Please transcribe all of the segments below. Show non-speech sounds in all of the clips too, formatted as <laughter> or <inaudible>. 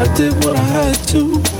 I did what I had to.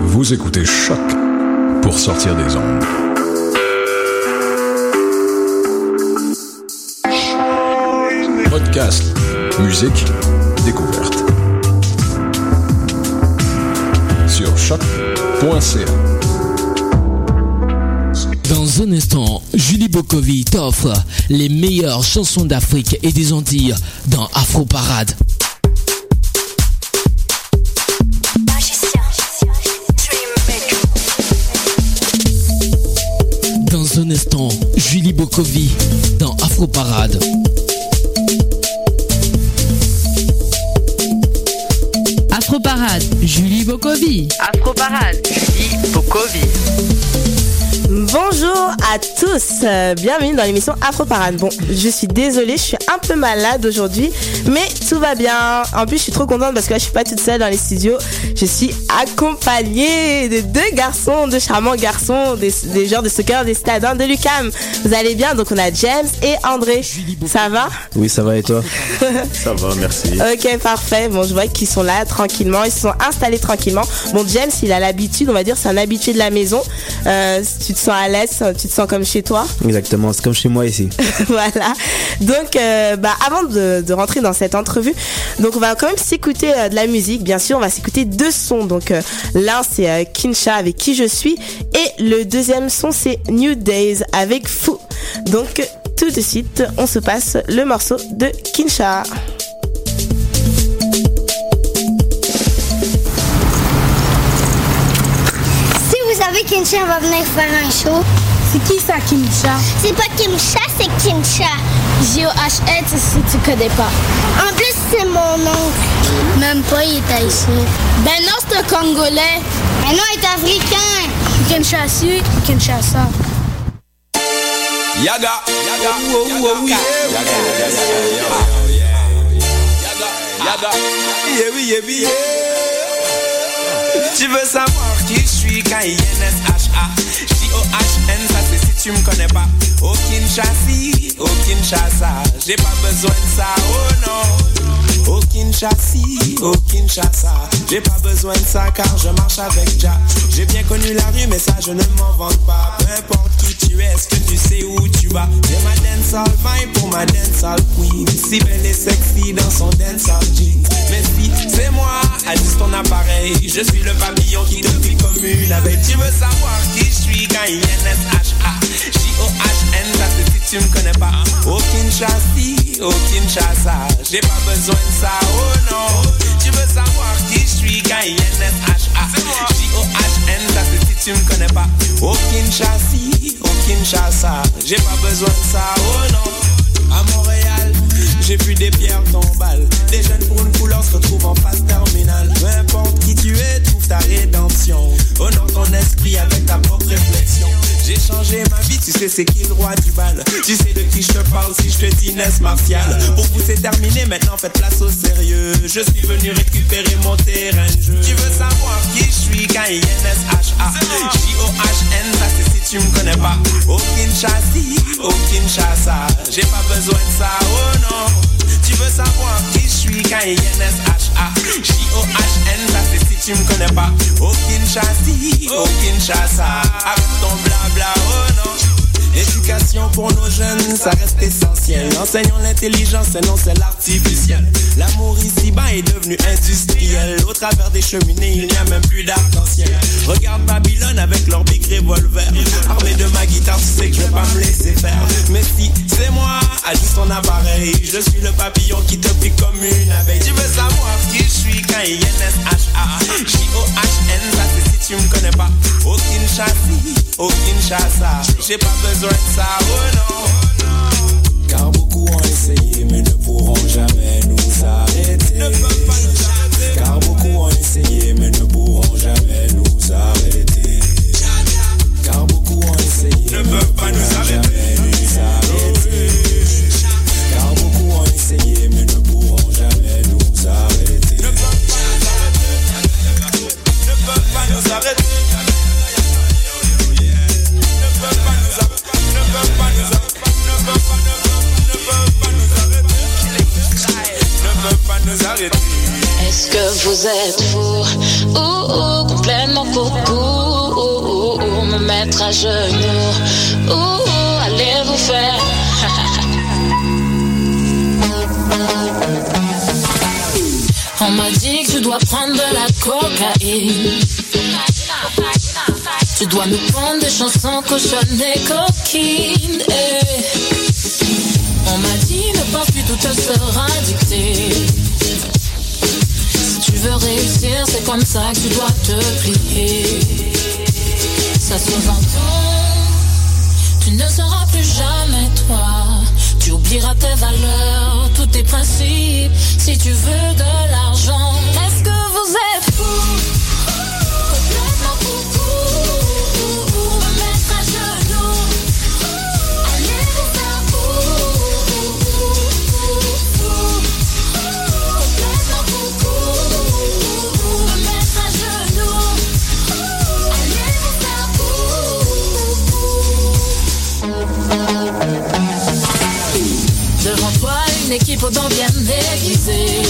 Vous écoutez Choc pour sortir des ondes. Podcast, musique, découverte. Sur choc.ca. Dans un instant, Julie Bokovi t'offre les meilleures chansons d'Afrique et des Antilles dans Afro Parade. Un instant, Julie Bokovi dans Afro Parade. Afro Parade, Julie Bokovi. Afro Parade, Julie Bokovi. Bonjour à tous, euh, bienvenue dans l'émission Afro Parade. Bon, je suis désolée, je suis un peu malade aujourd'hui, mais tout va bien. En plus, je suis trop contente parce que là, je suis pas toute seule dans les studios. Je suis accompagnée de deux garçons, de charmants garçons, des, des joueurs de soccer des stades de Lucam. Vous allez bien? Donc, on a James et André. Ça va? Oui, ça va et toi? <laughs> Ça va, merci. Ok, parfait. Bon, je vois qu'ils sont là tranquillement, ils se sont installés tranquillement. Bon, James, il a l'habitude, on va dire, c'est un habitué de la maison. Euh, tu te sens à l'aise, tu te sens comme chez toi. Exactement, c'est comme chez moi ici. <laughs> voilà. Donc, euh, bah, avant de, de, rentrer dans cette entrevue, donc on va quand même s'écouter euh, de la musique. Bien sûr, on va s'écouter deux sons. Donc, euh, l'un c'est Kinsha avec Qui je suis, et le deuxième son c'est New Days avec Fou. Donc, tout de suite, on se passe le morceau de Kinsha. Savez Kinsha va venir faire un show. C'est qui ça, Kimcha? C'est pas Kimcha, c'est Kinsha. G-O-H-N, si tu connais pas. En plus, c'est mon oncle. Même pas, il est haïtien. Ben non, c'est un Congolais. Ben non, il est africain. Kinshasa, Kinshasa. Yaga, yaga, yaga, yaga, yaga, yeah, oui, yeah, oui, yeah. Tu veux savoir qui je suis, K-I-N-S-H-A J-O-H-N, ça c'est si tu me connais pas. Au Kinshasa, au Kinshasa J'ai pas besoin de ça, oh non. Au Kinshasa, au Kinshasa J'ai pas besoin de ça car je marche avec Jack J'ai bien connu la rue mais ça je ne m'en vante pas. Peu importe tu es, est-ce que tu sais où tu vas? J'ai ma dancehall vibe pour ma dancehall queen. Si belle et sexy dans son dancehall jeans. Si c'est moi, ajuste ton appareil. Je suis le papillon qui te plie comme une abeille. Tu veux savoir qui je suis? Quand il N-S-H-A J-O-H-N, tu me connais pas. Au Kinshasa, au Kinshasa J'ai pas besoin de ça, oh non. Tu veux savoir qui je suis quand il N-S-H-A J-O-H-N, ça c'est si tu me connais pas. Au Kinshasa, au Kinshasa J'ai pas besoin de ça, oh non. À Montréal j'ai vu des pierres tombales Des jeunes pour une couleur se retrouvent en phase Changé ma vie, tu sais c'est qui le roi du bal? Tu sais de qui je te parle si je te dis Ness Martial Pour vous c'est terminé, maintenant faites place au sérieux. Je suis venu récupérer mon terrain de jeu. Tu veux savoir qui je suis, K-I-N-S-H-A J-O-H-N, ça c'est si tu me connais pas. Au Kinshasa, au Kinshasa J'ai pas besoin de ça, oh non. Tu veux savoir qui je suis? Quand il y N-S-H-A J-O-H-N, ça c'est si tu me connais pas. Au Kinshasa, au Kinshasa Avec ton blabla, oh non L'éducation pour nos jeunes, ça reste essentiel. Enseignons l'intelligence, sinon c'est l'artificiel. L'amour ici-bas est devenu industriel. Au travers des cheminées, il n'y a même plus d'arc-en-ciel. Regarde Babylone avec leur big revolver. Armé de ma guitare, tu sais que je vais pas me laisser faire. Mais si c'est moi, ajuste ton appareil. Je suis le papillon qui te pique comme une abeille. Tu veux savoir qui je suis quand il y N-S-H-A J-O-H-N, ça c'est si tu me connais pas. Au Kinshasa, au Kinshasa, j'ai pas besoin de ça, oh non. Car beaucoup ont essayé, mais ne pourront jamais nous arrêter. Ne peuvent pas nous arrêter. Car beaucoup ont essayé, mais ne pourront jamais nous arrêter. Car beaucoup ont essayé, ne peuvent pas nous arrêter. Nous arrêter. Car beaucoup ont essayé, mais ne pourront jamais nous arrêter. Ne peuvent pas nous arrêter. Ne peuvent pas nous arrêter. Est-ce que vous êtes fou ou, ou complètement coco ou, me mettre à genoux ou allez vous faire? <laughs> On m'a dit que tu dois prendre de la cocaïne Tu dois nous prendre des chansons cochonnes et coquines eh. On m'a dit ne pense plus tout te sera dicté Si tu veux réussir c'est comme ça que tu dois te plier Ça sous-entend Tu ne seras plus jamais toi. Tu oublieras tes valeurs, tous tes principes, si tu veux de l'argent. Est-ce que vous êtes fous? Une équipe aux dents bien déguisées.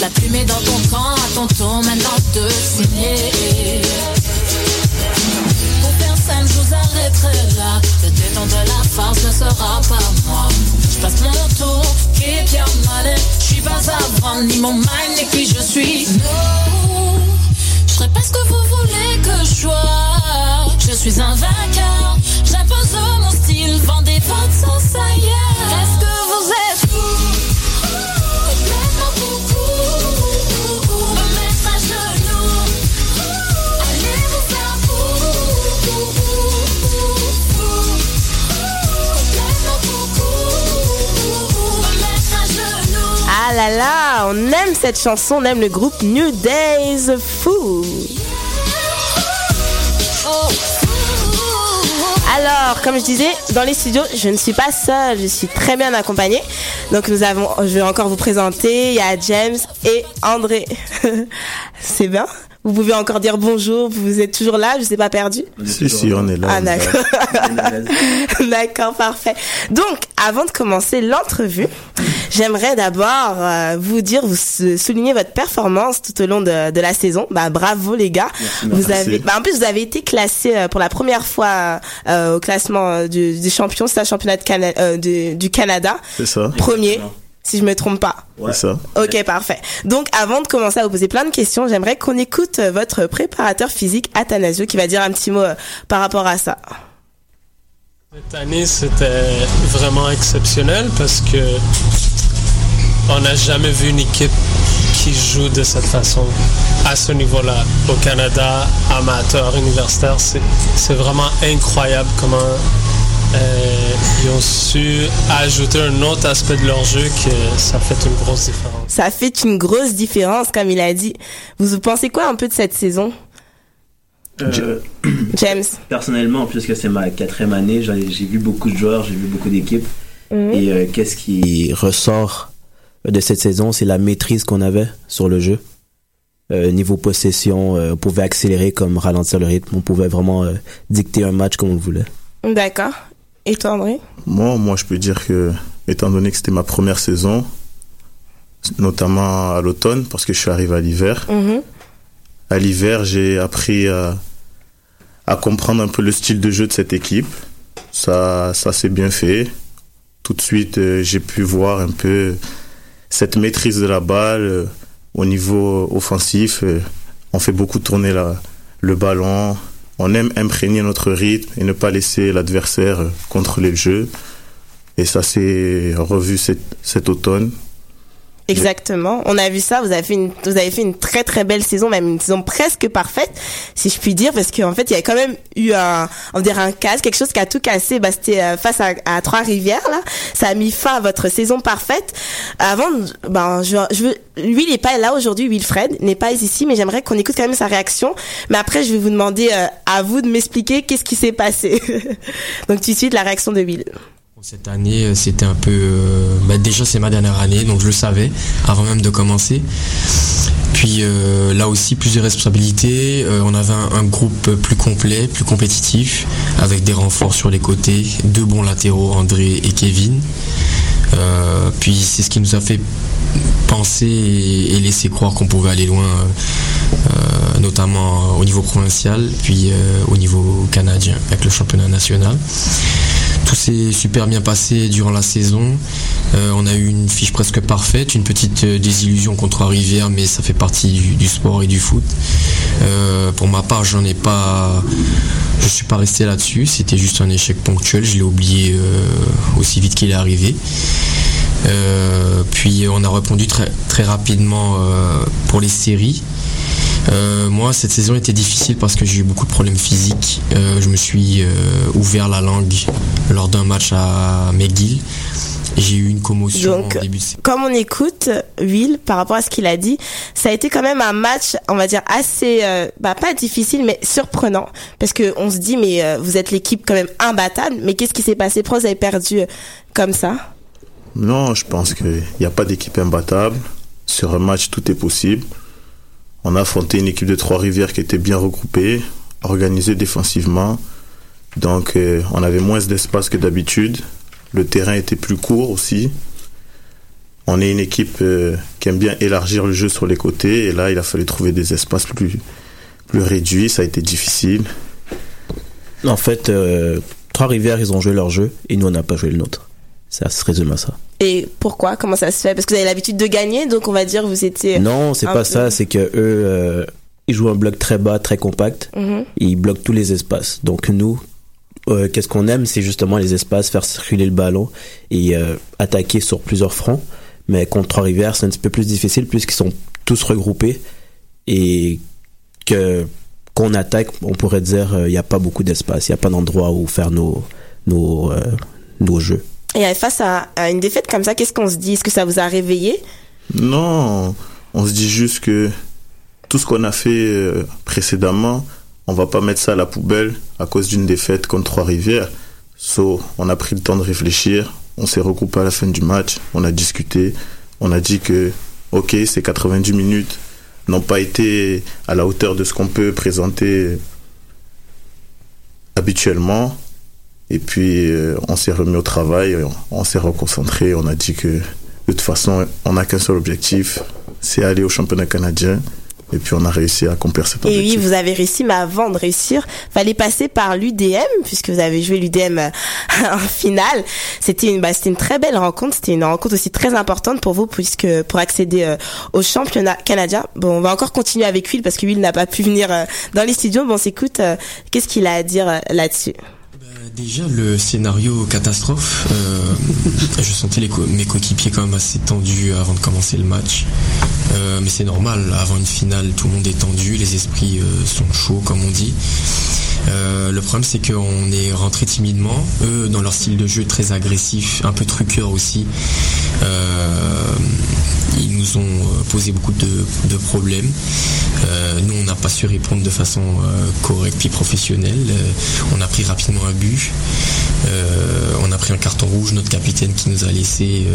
La plume est dans ton camp, à ton tour maintenant de signer. Pour personne, je vous arrêterai là. Le dénom de la farce ne sera pas moi. Je passe mon tour, keep your money. Je suis pas vendre, ni mon mind, ni qui je suis. No, je serai pas ce que vous voulez que je sois. Je suis un vainqueur, j'impose mon style, vendez votre ailleurs. Est-ce que vous êtes fou. Ah là là, on aime cette chanson, on aime le groupe New Days Fou. Alors, comme je disais, dans les studios, je ne suis pas seule, je suis très bien accompagnée. Donc nous avons, je vais encore vous présenter, il y a James et André. <laughs> C'est bien Vous pouvez encore dire bonjour, vous êtes toujours là, je ne sais pas perdu Si, si, on est là. Ah d'accord. <laughs> d'accord, parfait. Donc, avant de commencer l'entrevue, j'aimerais d'abord euh, vous dire, vous sou- souligner votre performance tout au long de, de la saison. Bah bravo les gars. vous merci. avez, bah, en plus vous avez été classé euh, pour la première fois euh, au classement euh, du, du champion, c'est un championnat de Cana- euh, du, du Canada. C'est ça. Premier, si je me trompe pas. C'est ça. Ok, parfait. Donc, avant de commencer à vous poser plein de questions, j'aimerais qu'on écoute euh, votre préparateur physique, Athanasio, qui va dire un petit mot euh, par rapport à ça. Cette année, c'était vraiment exceptionnel parce que on n'a jamais vu une équipe qui joue de cette façon à ce niveau-là. Au Canada, amateur, universitaire, c'est c'est vraiment incroyable comment euh, ils ont su ajouter un autre aspect de leur jeu que ça fait une grosse différence. Ça fait une grosse différence, comme il a dit. Vous pensez quoi un peu de cette saison? Euh, <coughs> James Personnellement, puisque c'est ma quatrième année, j'ai vu beaucoup de joueurs, j'ai vu beaucoup d'équipes. Mhm. Et euh, qu'est-ce qui qui ressort de cette saison, c'est la maîtrise qu'on avait sur le jeu. Euh, niveau possession, euh, on pouvait accélérer comme ralentir le rythme. On pouvait vraiment euh, dicter un match comme on le voulait. D'accord. Et toi, André? Moi, moi, je peux dire que, étant donné que c'était ma première saison, notamment à l'automne, parce que je suis arrivé à l'hiver, Mhm. à l'hiver, j'ai appris à, à comprendre un peu le style de jeu de cette équipe. Ça, ça s'est bien fait. Tout de suite, euh, j'ai pu voir un peu cette maîtrise de la balle euh, au niveau offensif. euh, on fait beaucoup tourner le ballon. On aime imprégner notre rythme et ne pas laisser l'adversaire euh, contrôler le jeu. Et ça s'est revu cet automne. Exactement. On a vu ça. Vous avez fait une, vous avez fait une très très belle saison, même une saison presque parfaite, si je puis dire, parce qu'en fait, il y a quand même eu un, on dirait un casse, quelque chose qui a tout cassé. Bah, c'était euh, face à, à Trois-Rivières là. Ça a mis fin à votre saison parfaite. Avant, ben, je, je veux, lui, il n'est pas là aujourd'hui. Wilfred n'est pas ici, mais j'aimerais qu'on écoute quand même sa réaction. Mais après, je vais vous demander euh, à vous de m'expliquer qu'est-ce qui s'est passé. <laughs> Donc tout de suite, la réaction de Will. Cette année, euh, c'était un peu... euh, bah, déjà, c'est ma dernière année, donc je le savais avant même de commencer. Puis euh, là aussi, plusieurs responsabilités. Euh, on avait un, groupe plus complet, plus compétitif, avec des renforts sur les côtés, deux bons latéraux, André et Kevin. Puis c'est ce qui nous a fait penser et, laisser croire qu'on pouvait aller loin, notamment au niveau provincial, puis euh, au niveau canadien, avec le championnat national. Tout s'est super bien passé durant la saison. Euh, on a eu une fiche presque parfaite, une petite euh, désillusion contre Rivière, mais ça fait partie du, sport et du foot. Euh, pour ma part, j'en ai pas, je suis pas resté là-dessus. C'était juste un échec ponctuel. Je l'ai oublié euh, aussi vite qu'il est arrivé. Euh, puis on a répondu très, très rapidement euh, pour les séries. Euh, moi, cette saison était difficile parce que j'ai eu beaucoup de problèmes physiques. Euh, je me suis euh, ouvert la langue lors d'un match à McGill. J'ai eu une commotion Donc, en début de comme on écoute Will par rapport à ce qu'il a dit, ça a été quand même un match, on va dire assez, euh, bah pas difficile, mais surprenant, parce que on se dit mais euh, vous êtes l'équipe quand même imbattable, mais qu'est-ce qui s'est passé? Pourquoi vous avez perdu comme ça? Non, je pense qu'il n'y a pas d'équipe imbattable. Sur un match, tout est possible. On a affronté une équipe de Trois-Rivières qui était bien regroupée, organisée défensivement. Donc, euh, on avait moins d'espace que d'habitude. Le terrain était plus court aussi. On est une équipe euh, qui aime bien élargir le jeu sur les côtés. Et là, il a fallu trouver des espaces plus, réduits. Ça a été difficile. En fait, euh, Trois-Rivières, ils ont joué leur jeu et nous, on n'a pas joué le nôtre. Ça se résume à ça. Et pourquoi? Comment ça se fait? Parce que vous avez l'habitude de gagner, donc on va dire vous étiez. Non, c'est un pas ça. C'est que eux, euh, ils jouent un bloc très bas, très compact. Mhm. Ils bloquent tous les espaces. Donc nous, euh, qu'est-ce qu'on aime, c'est justement les espaces, faire circuler le ballon et euh, attaquer sur plusieurs fronts. Mais contre Trois-Rivières, c'est un petit peu plus difficile puisqu'ils sont tous regroupés et que qu'on attaque, on pourrait dire, il n'y a pas beaucoup d'espace, il n'y a pas d'endroit où faire nos nos nos jeux. Et face à, une défaite comme ça, qu'est-ce qu'on se dit? Est-ce que ça vous a réveillé? Non, on se dit juste que tout ce qu'on a fait euh, précédemment, on va pas mettre ça à la poubelle à cause d'une défaite contre Trois-Rivières. So, on a pris le temps de réfléchir, on s'est regroupé à la fin du match, on a discuté, on a dit que, ok, ces 90 minutes n'ont pas été à la hauteur de ce qu'on peut présenter habituellement. Et puis, euh, on s'est remis au travail, on, on s'est reconcentré, on a dit que de toute façon, on n'a qu'un seul objectif, c'est aller au championnat canadien. Et puis, on a réussi à accomplir cet Et oui, objectif. vous avez réussi, mais avant de réussir, fallait passer par l'UDM, puisque vous avez joué l'UDM euh, <laughs> en finale. C'était une, bah, c'était une très belle rencontre. C'était une rencontre aussi très importante pour vous, puisque pour accéder euh, au championnat canadien. Bon, on va encore continuer avec Will, parce que Will n'a pas pu venir euh, dans les studios. Bon, on s'écoute. euh, Qu'est-ce qu'il a à dire là-dessus? Déjà, le scénario catastrophe, euh, <laughs> je sentais mes coéquipiers quand même assez tendus avant de commencer le match. Euh, mais c'est normal, avant une finale, tout le monde est tendu, les esprits euh, sont chauds, comme on dit. Euh, le problème, c'est qu'on est rentré timidement. Eux, dans leur style de jeu très agressif, un peu truqueur aussi, euh, ils nous ont euh, posé beaucoup de, problèmes. Nous, on n'a pas su répondre de façon correcte puis professionnelle. On a pris rapidement un but. On a pris un carton rouge, notre capitaine qui nous a laissé.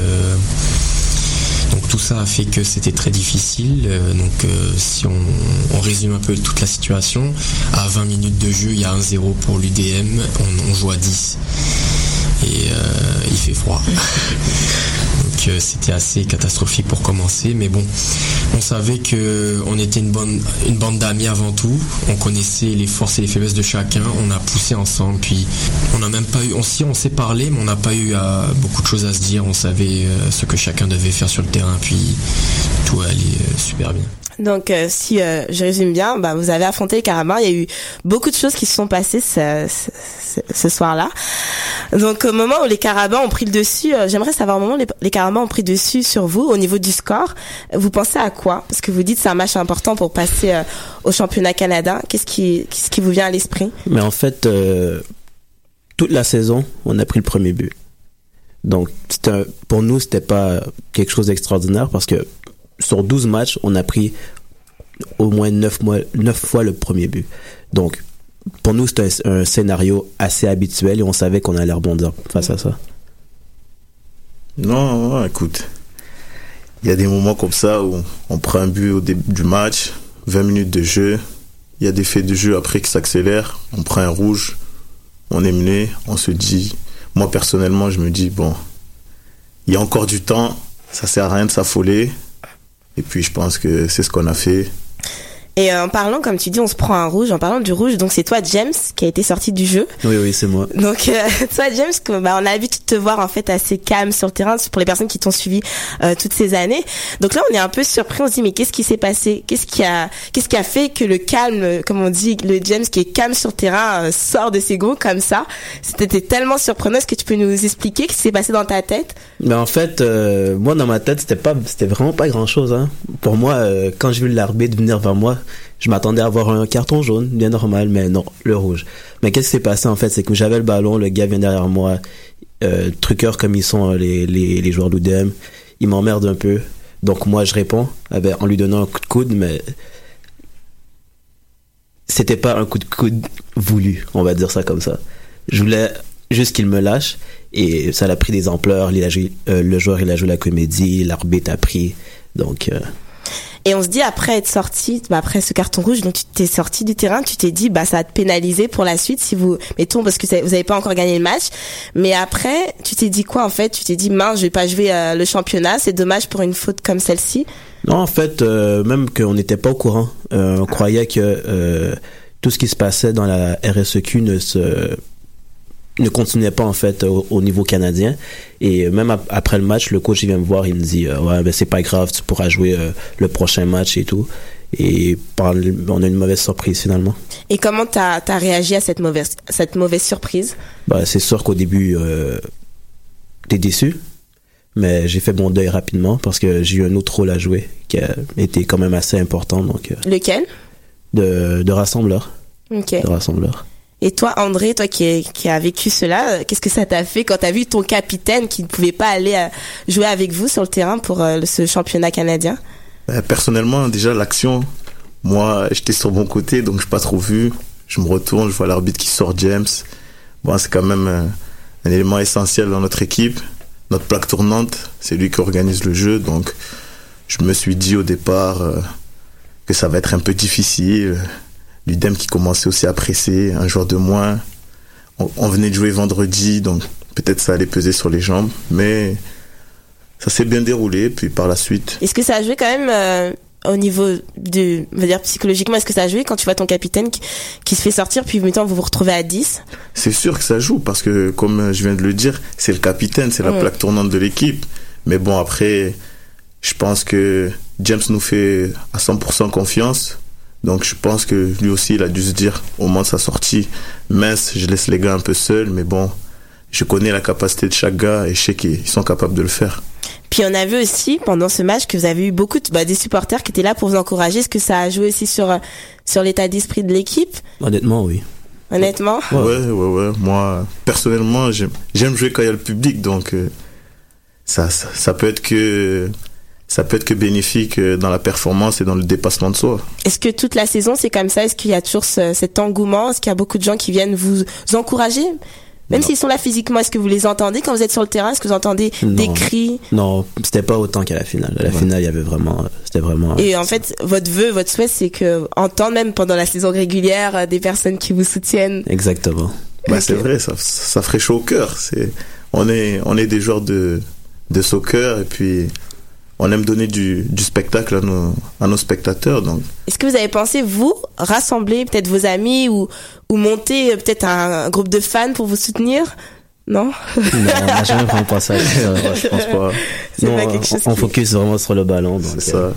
Donc tout ça a fait que c'était très difficile. Euh, donc euh, si on, résume un peu toute la situation, à 20 minutes de jeu, il y a un 0 pour l'UDM, on, on joue à 10. Et euh, il fait froid. <laughs> C'était assez catastrophique pour commencer, mais bon, on savait que on était une bonne bande d'amis avant tout. On connaissait les forces et les faiblesses de chacun. On a poussé ensemble, puis on n'a même pas eu, on on s'est parlé, mais on n'a pas eu beaucoup de choses à se dire. On savait euh, ce que chacun devait faire sur le terrain, puis tout allait euh, super bien. Donc, euh, si euh, je résume bien, bah, vous avez affronté les Carabins. Il y a eu beaucoup de choses qui se sont passées ce, ce, ce soir-là. Donc, au moment où les Carabins ont pris le dessus, euh, j'aimerais savoir au moment où les, Carabins ont pris le dessus sur vous, au niveau du score, vous pensez à quoi? Parce que vous dites c'est un match important pour passer euh, au championnat canadien. Qu'est-ce qui, qu'est-ce qui vous vient à l'esprit? Mais en fait, euh, toute la saison, on a pris le premier but. Donc, un- pour nous, c'était pas quelque chose d'extraordinaire parce que sur 12 matchs, on a pris au moins 9, mois, 9 fois le premier but. Donc, pour nous, c'était un, un scénario assez habituel et on savait qu'on allait rebondir face à ça. Non, non, écoute. Il y a des moments comme ça où on prend un but au début du match, 20 minutes de jeu. Il y a des faits de jeu après qui s'accélèrent. On prend un rouge, on est mené, on se dit. Moi, personnellement, je me dis, bon, il y a encore du temps, ça sert à rien de s'affoler. Et puis, je pense que c'est ce qu'on a fait. Et euh, en parlant, comme tu dis, on se prend un rouge. En parlant du rouge, donc c'est toi, James, qui a été sorti du jeu. Oui, oui, c'est moi. Donc, euh, <laughs> toi, James, bah, on a l'habitude de te voir en fait assez calme sur le terrain pour les personnes qui t'ont suivi euh, toutes ces années. Donc là, on est un peu surpris. On se dit, mais qu'est-ce qui s'est passé? Qu'est-ce qui a, qu'est-ce qui a fait que le calme, comme on dit, le James qui est calme sur le terrain sort de ses gonds comme ça? C'était tellement surprenant. Est-ce que tu peux nous expliquer ce qui s'est passé dans ta tête? Mais en fait, euh, moi dans ma tête, c'était pas, c'était vraiment pas grand chose. Hein. Pour moi, euh, quand j'ai vu l'arbitre venir vers moi, Je m'attendais à avoir un carton jaune, bien normal, mais non, le rouge. Mais qu'est-ce qui s'est passé en fait, c'est que j'avais le ballon, le gars vient derrière moi, euh, truqueurs comme ils sont les, les, les joueurs d'UDM, ils m'emmerdent un peu. Donc moi je réponds en lui donnant un coup de coude, mais c'était pas un coup de coude voulu, on va dire ça comme ça. Je voulais juste qu'il me lâche et ça a pris des ampleurs. Il a joué, euh, le joueur il a joué la comédie, l'arbitre a pris. Donc euh, Et on se dit après être sorti, bah, après ce carton rouge, donc tu t'es sorti du terrain, tu t'es dit bah ça va te pénaliser pour la suite si vous mettons parce que vous avez pas encore gagné le match, mais après tu t'es dit quoi en fait? Tu t'es dit mince je vais pas jouer euh, le championnat, c'est dommage pour une faute comme celle-ci? Non, en fait, euh, même qu'on n'était pas au courant. Euh, on croyait que euh, tout ce qui se passait dans la RSEQ ne se ne continuait pas en fait au, au niveau canadien. Et même ap- après le match le coach il vient me voir il me dit euh, ouais ben c'est pas grave tu pourras jouer euh, le prochain match et tout. Et par on a une mauvaise surprise finalement. Et comment t'as as réagi à cette mauvaise cette mauvaise surprise? Bah c'est sûr qu'au début euh, t'es déçu. Mais j'ai fait mon deuil rapidement parce que j'ai eu un autre rôle à jouer qui a été quand même assez important donc euh, Lequel? de, de rassembleur. Ok. de rassembleur Et toi, André, toi qui, est- qui a vécu cela, euh, qu'est-ce que ça t'a fait quand t'as vu ton capitaine qui ne pouvait pas aller euh, jouer avec vous sur le terrain pour euh, ce championnat canadien? Euh, Personnellement, déjà, l'action, moi, j'étais sur mon côté, donc je pas trop vu. Je me retourne, je vois l'arbitre qui sort James. Bon, c'est quand même un élément essentiel dans notre équipe. Notre plaque tournante, c'est lui qui organise le jeu, donc je me suis dit au départ que ça va être un peu difficile. L'UDEM qui commençait aussi à presser, un joueur de moins. On, on venait de jouer vendredi, donc peut-être ça allait peser sur les jambes, mais ça s'est bien déroulé. Puis par la suite, Est-ce que ça a joué quand même euh, au niveau de, on va dire psychologiquement, est-ce que ça a joué quand tu vois ton capitaine qui, qui se fait sortir, puis maintenant vous vous retrouvez à 10 C'est sûr que ça joue parce que, comme je viens de le dire, c'est le capitaine, c'est la plaque tournante de l'équipe. Mais bon, après, je pense que James nous fait à 100% confiance. Donc je pense que lui aussi, il a dû se dire au moment de sa sortie, mince, je laisse les gars un peu seuls, mais bon, je connais la capacité de chaque gars et je sais qu'ils sont capables de le faire. Puis on a vu aussi pendant ce match que vous avez eu beaucoup de, bah, des supporters qui étaient là pour vous encourager. Est-ce que ça a joué aussi sur sur l'état d'esprit de l'équipe? Honnêtement oui Honnêtement? Ouais, ouais, ouais. Moi, personnellement, j'aime j'aime jouer quand il y a le public, donc euh, ça, ça, ça peut être que ça peut être que bénéfique euh, dans la performance et dans le dépassement de soi. Est-ce que toute la saison c'est comme ça? Est-ce qu'il y a toujours ce- cet engouement? Est-ce qu'il y a beaucoup de gens qui viennent vous encourager? Même s'ils sont là physiquement, est-ce que vous les entendez quand vous êtes sur le terrain? Est-ce que vous entendez des cris? Non, c'était pas autant qu'à la finale. À la finale, il y avait vraiment, c'était vraiment. Et en fait, votre vœu, votre souhait, c'est que entendre même pendant la saison régulière euh, des personnes qui vous soutiennent. Exactement. Bah, c'est vrai, ça, ça ferait chaud au cœur. C'est, on est, on est des joueurs de, de soccer et puis on aime donner du, du spectacle à nos, à nos spectateurs. Donc, Est-ce que vous avez pensé vous rassembler peut-être vos amis ou ou monter euh, peut-être un, un groupe de fans pour vous soutenir? Non. Non, on n'a jamais vraiment pensé à ça. Je pense pas. Non, pas quelque chose on, qui- focus vraiment sur le ballon. Donc, ça. euh,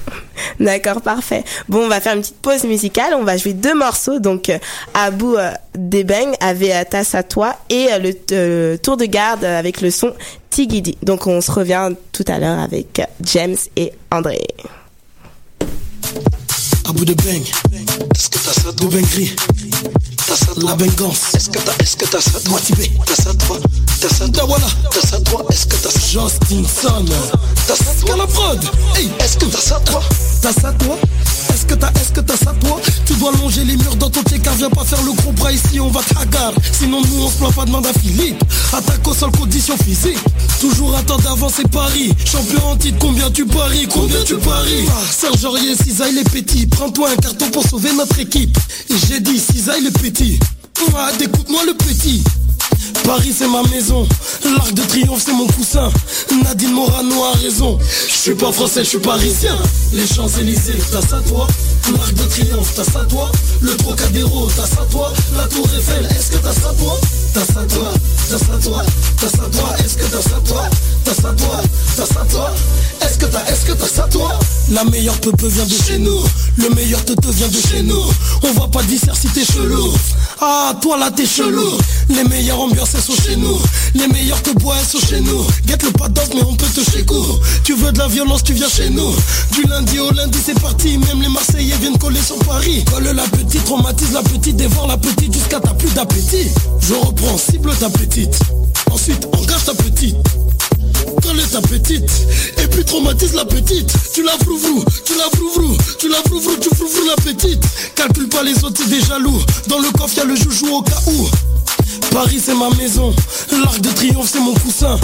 D'accord, parfait. Bon, on va faire une petite pause musicale. On va jouer deux morceaux. Donc, euh, Abou euh, Debeng avait euh, Tasse à toi et euh, le euh, tour de garde euh, avec le son Tigidi. Donc, on se revient tout à l'heure avec euh, James et André. À bout de bang, est-ce que t'as ça toi De t'as ça toi. La bengance, est-ce que t'as, est-ce que t'as ça toi? Motivé, t'as ça toi? T'as ça toi? Voilà, t'as ça toi? Est-ce que t'as ça? Justinson, t'as ça toi? la prod? Hey, est-ce que t'as ça toi? T'as ça toi? Est-ce que t'as, est-ce que t'as ça toi? Tu dois longer les murs dans ton car viens pas faire le gros bras ici, on va te hagar Sinon nous on se plaint pas, demande à Philippe Attaque au sol, condition physique Toujours à temps d'avancer Paris. Champion en titre, combien tu paries? Combien tu paries? Ah, Serge Aurier, cisaille les petits. Prends-toi un carton pour sauver notre équipe. Et j'ai dit cisaille les petits ah, Écoute-moi le petit Paris c'est ma maison, l'arc de triomphe c'est mon coussin. Nadine Morano a raison. Je suis pas français, je suis parisien. Les Champs-Élysées, t'as ça toi. L'arc de triomphe, t'as ça toi. Le Trocadéro, t'as ça toi. La Tour Eiffel, est-ce que t'as ça toi? T'as ça toi, t'as ça toi, t'as ça toi, est-ce que t'as ça toi, t'as ça toi, t'as ça toi, est-ce que t'as, est-ce que t'as ça toi? La meilleure peuple vient de chez nous, le meilleur te vient de chez nous, on va pas dire si t'es chelou. Ah, toi là t'es chelou. Les meilleures ambiances elles sont chez nous. Les meilleurs te bois elles sont chez nous. Guette le pas d'os mais on peut te chez Tu veux de la violence tu viens chez nous. Du lundi au lundi c'est parti. Même les Marseillais viennent coller sur Paris. Colle la petite, traumatise la petite Dévore la petite jusqu'à t'as plus d'appétit. Je reprends, cible ta petite. Ensuite engage ta petite Colle ta petite Et puis traumatise la petite. Tu la frouvrou, tu la frouvrou Tu la frouvrou, tu frouvrou la petite. Calcule pas les autres, des jaloux Dans le coffre y'a le joujou au cas où Paris c'est ma maison, l'arc de triomphe c'est mon coussin.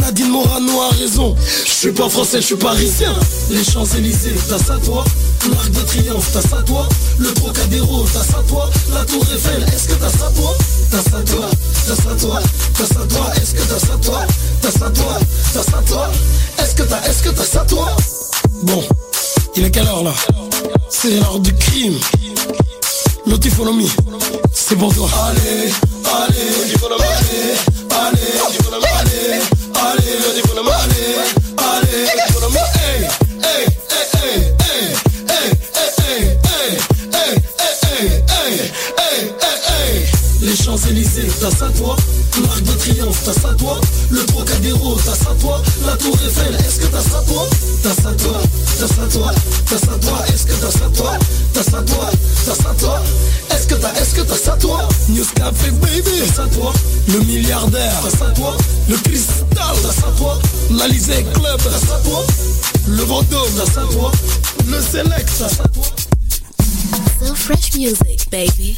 Nadine Morano a raison, je suis pas français, je suis parisien. Les Champs-Élysées, t'as ça toi. L'arc de triomphe, t'as ça toi. Le Trocadéro, t'as ça toi. La Tour Eiffel, est-ce que t'as ça toi? T'as ça toi, t'as ça toi, t'as ça toi. Est-ce que t'as ça toi? T'as ça toi, t'as ça toi. Est-ce que t'as, est-ce que t'as ça toi? Bon, il est quelle heure là? C'est l'heure du crime. Lotifonomie, c'est pour toi. Allez, party, party. les Champs-Élysées, tasse à toi, Marc de Triomphe, tasse à toi, le Trocadéro, tasse à toi, la Tour Eiffel, est-ce que tasse à toi Tasse à toi, t'as à toi, tasse à toi, est-ce que tasse à toi Tasse à toi, tasse à toi, est-ce que t'as, est-ce que tasse à toi News Baby, tasse à toi, le milliardaire, tasse à toi, le cristal, tasse à toi, l'Alizé Club, tasse à toi, le Vendôme, tasse à toi, le Select, tasse à toi. So fresh music, baby.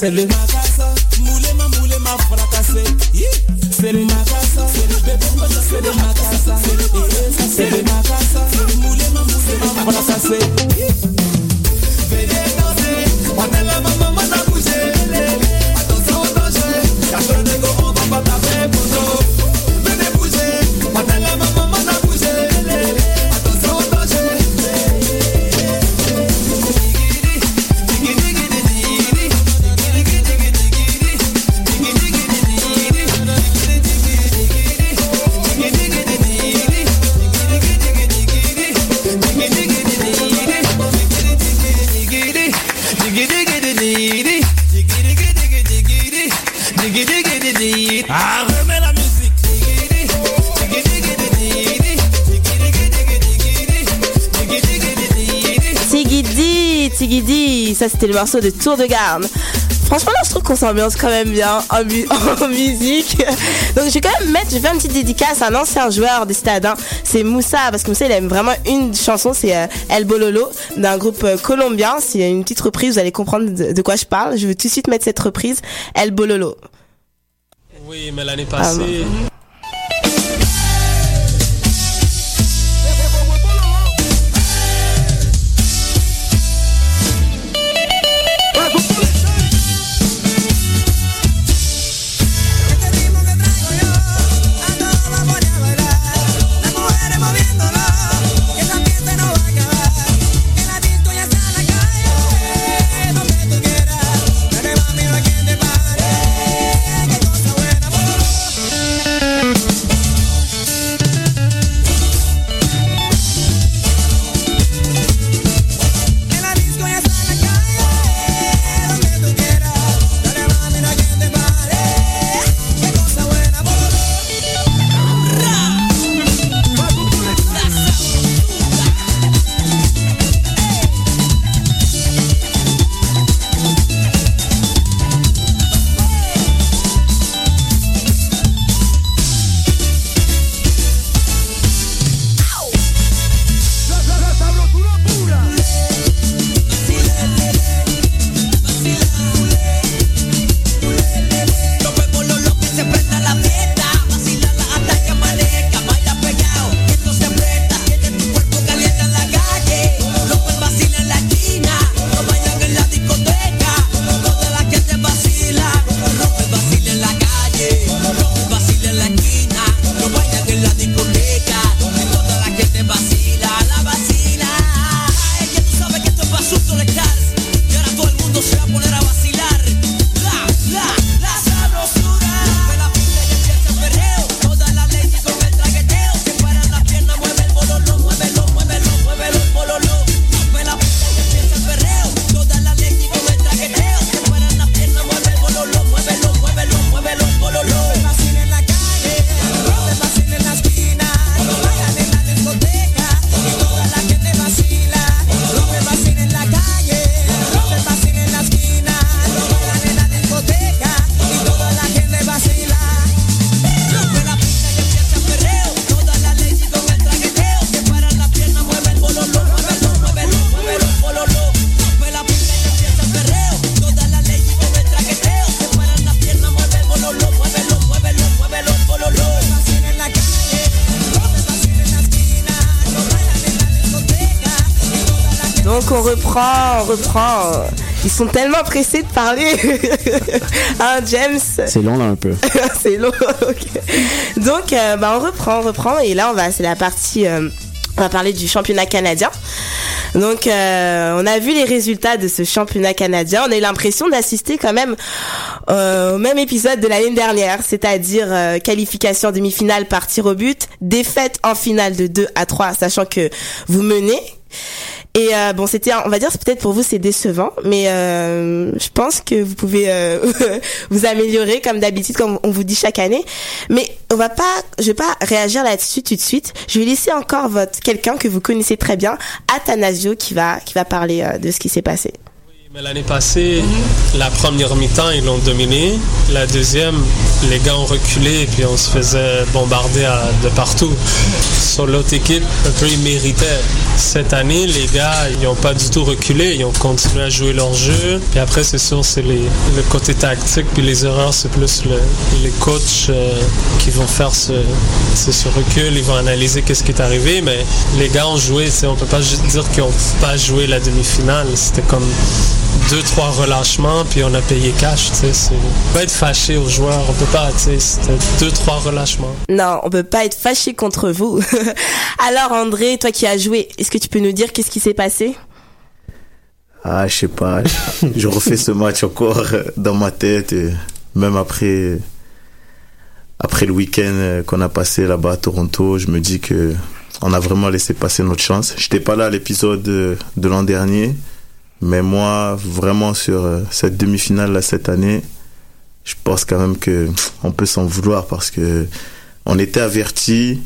hustling. C'était le morceau de Tour de Garde. Franchement là je trouve qu'on s'ambiance quand même bien en, mu- <laughs> en musique. Donc je vais quand même mettre, je vais faire une petite dédicace à un ancien joueur des hein. C'est Moussa, parce que Moussa il aime vraiment une chanson, c'est euh, El Bololo d'un groupe euh, colombien. C'est une petite reprise, vous allez comprendre de, de quoi je parle. Je vais tout de suite mettre cette reprise, El Bololo. Oui, mais l'année Ah, passée. On reprend, on reprend. Ils sont tellement pressés de parler. <laughs> hein, James? C'est long là un peu. <laughs> C'est long. <laughs> ok. Donc euh, bah, on reprend, on reprend. Et là, on va, c'est la partie. euh, on va parler du championnat canadien. Donc, euh, on a vu les résultats de ce championnat canadien. On a eu l'impression d'assister quand même euh, au même épisode de l'année dernière, c'est-à-dire euh, qualification demi-finale par tir au but, défaite en finale de 2 à 3, sachant que vous menez. Et euh, bon, c'était, on va dire, peut-être pour vous c'est décevant, mais euh, je pense que vous pouvez euh, <laughs> vous améliorer comme d'habitude, comme on vous dit chaque année. Mais on va pas, je vais pas réagir là-dessus tout de suite. Je vais laisser encore votre quelqu'un que vous connaissez très bien, Athanasio, qui va qui va parler euh, de ce qui s'est passé. Mais l'année passée, la première mi-temps, ils l'ont dominé. La deuxième, les gars ont reculé et puis on se faisait bombarder de partout. Sur l'autre équipe, un peu, ils méritaient. Cette année, les gars, ils n'ont pas du tout reculé. Ils ont continué à jouer leur jeu. Puis après, c'est sûr, c'est le côté tactique. Puis les erreurs, c'est plus le- les coachs euh, qui vont faire ce, ce recul. Ils vont analyser qu'est-ce qui est arrivé. Mais les gars ont joué. On peut pas dire qu'ils n'ont pas joué la demi-finale. C'était comme deux trois relâchements puis on a payé cash tu sais c'est on peut pas être fâché aux joueurs on peut pas c'était deux trois relâchements Non, on peut pas être fâché contre vous. <laughs> Alors André, toi qui as joué, est-ce que tu peux nous dire qu'est-ce qui s'est passé? Ah, je sais pas. Je refais ce match encore dans ma tête, et même après, après le week-end qu'on a passé là-bas à Toronto, je me dis que on a vraiment laissé passer notre chance. J'étais pas là à l'épisode de, de l'an dernier, mais moi, vraiment sur euh, cette demi-finale là cette année, je pense quand même que on peut s'en vouloir parce que on était averti,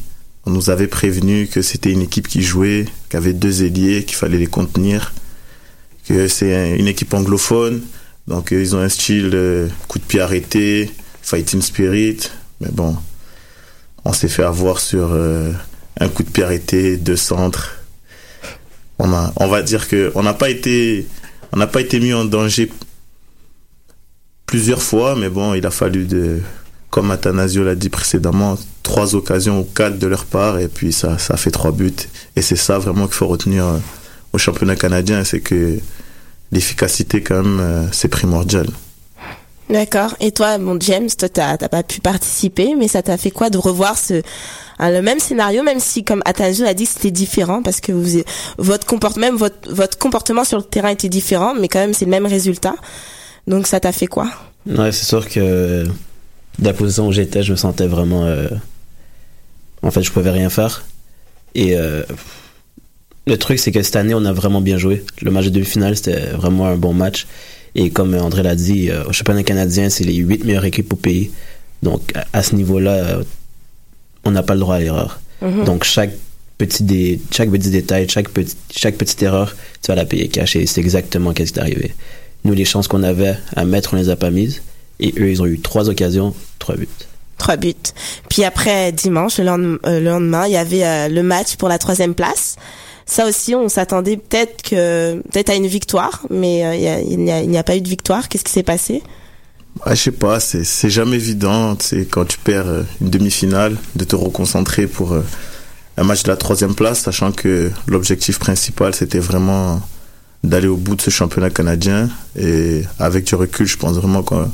on nous avait prévenu que c'était une équipe qui jouait, qui avait deux ailiers, qu'il fallait les contenir que c'est une équipe anglophone, donc ils ont un style coup de pied arrêté, fighting spirit, mais bon, on s'est fait avoir sur un coup de pied arrêté, deux centres. On va dire que on n'a pas été, mis en danger plusieurs fois, mais bon, il a fallu de, comme Athanasio l'a dit précédemment, trois occasions ou quatre de leur part, et puis ça, ça fait trois buts. Et c'est ça vraiment qu'il faut retenir euh, au championnat canadien, c'est que l'efficacité quand même, euh, c'est primordial. D'accord. Et toi, mon James, toi, t'as pas pu participer, mais ça t'a fait quoi de revoir ce hein, le même scénario, même si, comme Athanasio a dit, c'était différent parce que votre comportement, même votre comportement sur le terrain était différent, mais quand même, c'est le même résultat. Donc, ça t'a fait quoi? Ouais, c'est sûr que de la position où j'étais, je me sentais vraiment. Euh, en fait, je pouvais rien faire. Et euh, le truc, c'est que cette année, on a vraiment bien joué. Le match de demi-finale, c'était vraiment un bon match. Et comme André l'a dit, euh, au championnat canadien, c'est les huit meilleures équipes au pays. Donc, à, ce niveau-là, on n'a pas le droit à l'erreur. Mhm. Donc, chaque petit, dé, chaque petit détail, chaque, petit, chaque petite erreur, tu vas la payer cash. Et c'est exactement ce qui est arrivé. Nous, les chances qu'on avait à mettre, on les a pas mises. Et eux, ils ont eu trois occasions, trois buts. Trois buts. Puis après, dimanche, le euh, lendemain, il y avait euh, le match pour la troisième place. Ça aussi, on s'attendait peut-être que peut-être à une victoire, mais euh, il n'y a, pas eu de victoire. Qu'est-ce qui s'est passé? Je Je sais pas, c'est jamais évident. C'est quand tu perds une demi-finale de te reconcentrer pour un match de la troisième place, sachant que l'objectif principal c'était vraiment d'aller au bout de ce championnat canadien. Et avec du recul, je pense vraiment qu'on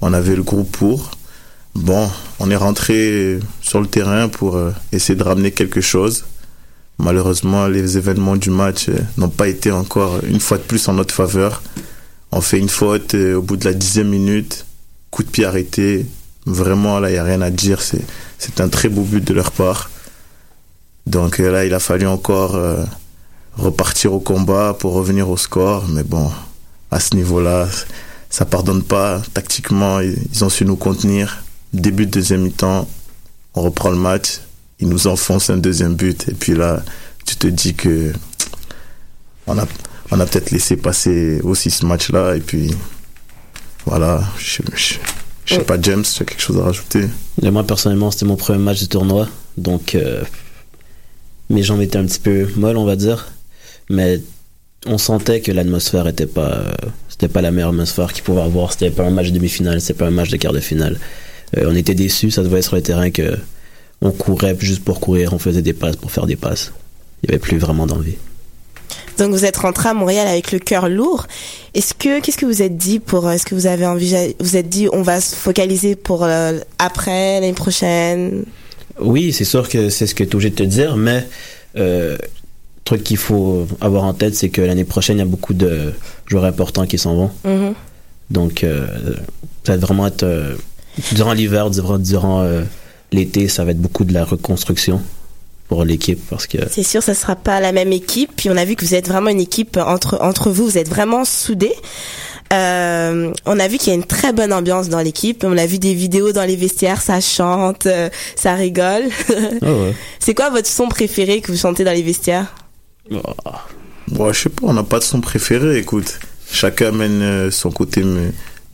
on avait le groupe pour. Bon, on est rentré sur le terrain pour euh, essayer de ramener quelque chose. Malheureusement, les événements du match euh, n'ont pas été encore une fois de plus en notre faveur. On fait une faute euh, au bout de la dixième minute, coup de pied arrêté. Vraiment, là, il n'y a rien à dire. C'est un très beau but de leur part. Donc là, il a fallu encore repartir au combat pour revenir au score. Mais bon, à ce niveau-là, ça pardonne pas. Tactiquement, ils ont su nous contenir. Début de deuxième mi-temps, on reprend le match. Ils nous enfoncent un deuxième but. Et puis là, tu te dis que on a, on a peut-être laissé passer aussi ce match-là. Et puis, voilà, je, je, sais pas, James, tu as quelque chose à rajouter? Moi, personnellement, c'était mon premier match de tournoi. Donc, euh, mes jambes étaient un petit peu molles, on va dire. Mais on sentait que l'atmosphère était pas c'était pas la meilleure atmosphère qu'il pouvait avoir c'était pas un match de demi-finale c'était pas un match de quart de finale euh, on était déçus ça devait être sur le terrain que on courait juste pour courir on faisait des passes pour faire des passes il y avait plus vraiment d'envie donc vous êtes rentré à Montréal avec le cœur lourd. Est-ce que qu'est-ce que vous êtes dit pour est-ce que vous avez envie vous êtes dit on va se focaliser pour euh, après l'année prochaine? Oui, c'est sûr que c'est ce que tu obligé de te dire, mais euh, truc qu'il faut avoir en tête, c'est que l'année prochaine, il y a beaucoup de joueurs importants qui s'en vont. Mm-hmm. Donc, euh, ça va vraiment être. Euh, durant l'hiver, durant, durant euh, l'été, ça va être beaucoup de la reconstruction pour l'équipe parce que c'est sûr ça sera pas la même équipe puis on a vu que vous êtes vraiment une équipe entre entre vous vous êtes vraiment soudés euh, on a vu qu'il y a une très bonne ambiance dans l'équipe. On a vu des vidéos dans les vestiaires, ça chante, ça rigole. Ah <laughs> c'est quoi votre son préféré que vous chantez dans les vestiaires? Bon, je sais pas, on n'a pas de son préféré, écoute. Chacun amène euh, son côté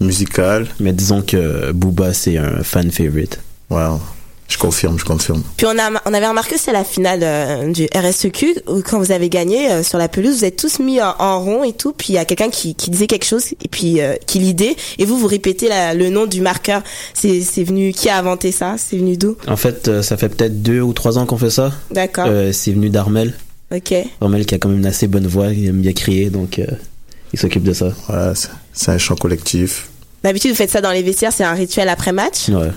musical. Mais disons que Booba, c'est un fan favorite. Wow. Je confirme, je confirme. Puis on, a, on avait remarqué c'est la finale euh, du RSEQ où quand vous avez gagné euh, sur la pelouse, vous êtes tous mis en, rond et tout. Puis il y a quelqu'un qui, qui disait quelque chose et puis qui l'idée et vous vous répétez le nom du marqueur. C'est c'est venu qui a inventé ça? C'est venu d'où? En fait, ça fait peut-être deux ou trois ans qu'on fait ça. D'accord. c'est venu d'Armel. Ok. Romel qui a quand même une assez bonne voix, il aime bien crier, donc euh, il s'occupe de ça. Ouais, c'est un chant collectif. D'habitude, vous faites ça dans les vestiaires, c'est un rituel après match? Ouais.